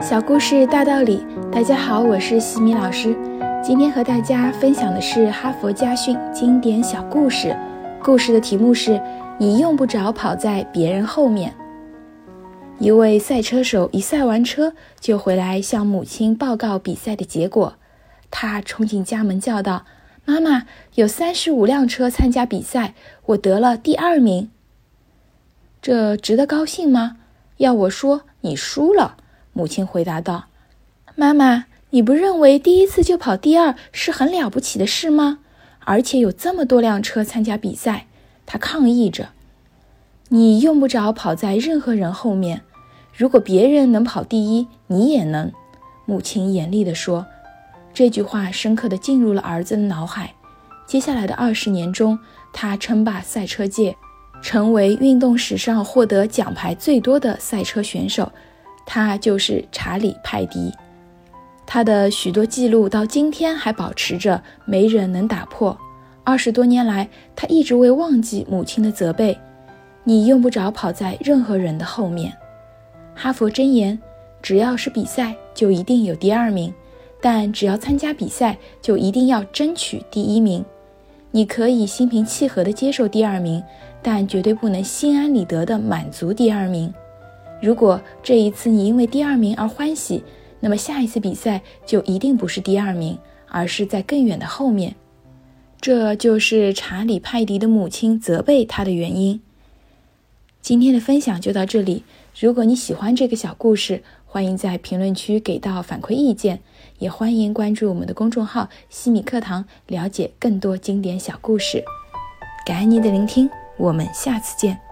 小故事大道理，大家好，我是西米老师。今天和大家分享的是哈佛家训经典小故事，故事的题目是“你用不着跑在别人后面”。一位赛车手一赛完车就回来向母亲报告比赛的结果，他冲进家门叫道：“妈妈，有三十五辆车参加比赛，我得了第二名。这值得高兴吗？要我说，你输了。”母亲回答道：“妈妈，你不认为第一次就跑第二是很了不起的事吗？而且有这么多辆车参加比赛。”他抗议着：“你用不着跑在任何人后面。如果别人能跑第一，你也能。”母亲严厉地说。这句话深刻地进入了儿子的脑海。接下来的二十年中，他称霸赛车界，成为运动史上获得奖牌最多的赛车选手。他就是查理·派迪，他的许多记录到今天还保持着，没人能打破。二十多年来，他一直未忘记母亲的责备：“你用不着跑在任何人的后面。”哈佛箴言：只要是比赛，就一定有第二名；但只要参加比赛，就一定要争取第一名。你可以心平气和地接受第二名，但绝对不能心安理得地满足第二名。如果这一次你因为第二名而欢喜，那么下一次比赛就一定不是第二名，而是在更远的后面。这就是查理·派迪的母亲责备他的原因。今天的分享就到这里。如果你喜欢这个小故事，欢迎在评论区给到反馈意见，也欢迎关注我们的公众号“西米课堂”，了解更多经典小故事。感恩您的聆听，我们下次见。